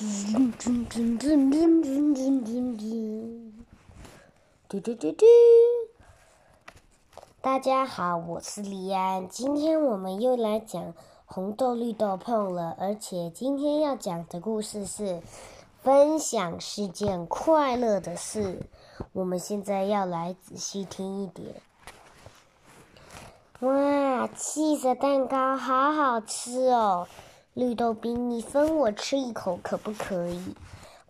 嘟嘟嘟嘟嘟嘟嘟嘟嘟嘟嘟。大家好，我是李安，今天我们又来讲红豆绿豆碰了，而且今天要讲的故事是分享是件快乐的事。我们现在要来仔细听一点。哇，气色蛋糕好好吃哦！绿豆冰，你分我吃一口可不可以？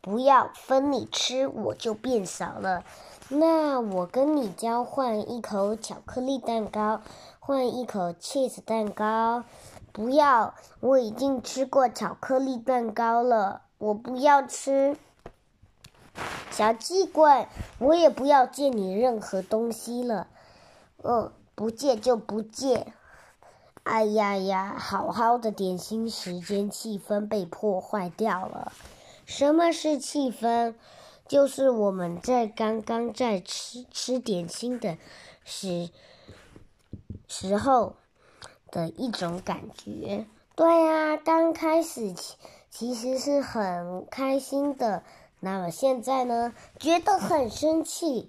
不要分你吃，我就变少了。那我跟你交换一口巧克力蛋糕，换一口 cheese 蛋糕。不要，我已经吃过巧克力蛋糕了，我不要吃。小气鬼，我也不要借你任何东西了。嗯，不借就不借。哎呀呀！好好的点心时间，气氛被破坏掉了。什么是气氛？就是我们在刚刚在吃吃点心的时时候的一种感觉。对呀，刚开始其其实是很开心的。那么现在呢？觉得很生气。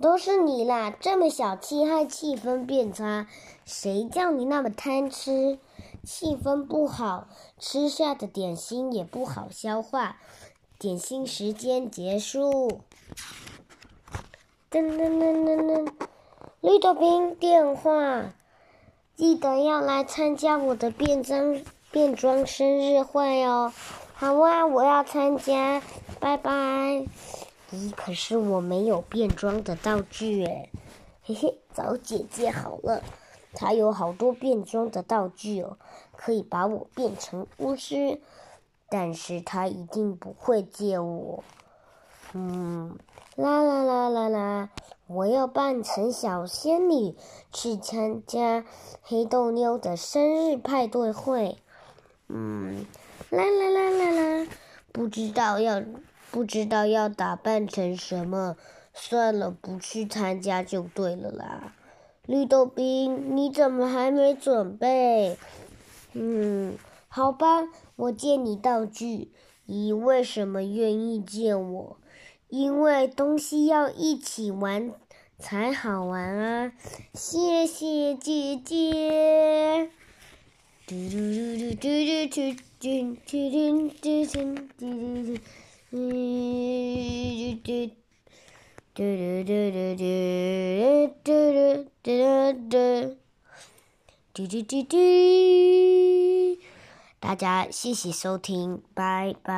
都是你啦！这么小气，害气氛变差。谁叫你那么贪吃？气氛不好，吃下的点心也不好消化。点心时间结束。噔噔噔噔噔，绿豆冰电话，记得要来参加我的变装变装生日会哦。好啊，我要参加，拜拜。咦，可是我没有变装的道具诶，嘿嘿，找姐姐好了，她有好多变装的道具哦，可以把我变成巫师，但是她一定不会借我。嗯，啦啦啦啦啦，我要扮成小仙女去参加黑豆妞的生日派对会。嗯，啦啦啦啦啦，不知道要。不知道要打扮成什么，算了，不去参加就对了啦。绿豆冰，你怎么还没准备？嗯，好吧，我借你道具。你为什么愿意借我？因为东西要一起玩才好玩啊！谢谢姐姐。嘟嘟嘟嘟嘟嘟嘟嘟嘟嘟嘟嘟。嘟嘟嘟嘟嘟嘟嘟嘟嘟嘟嘟嘟，大家谢谢收听，拜拜。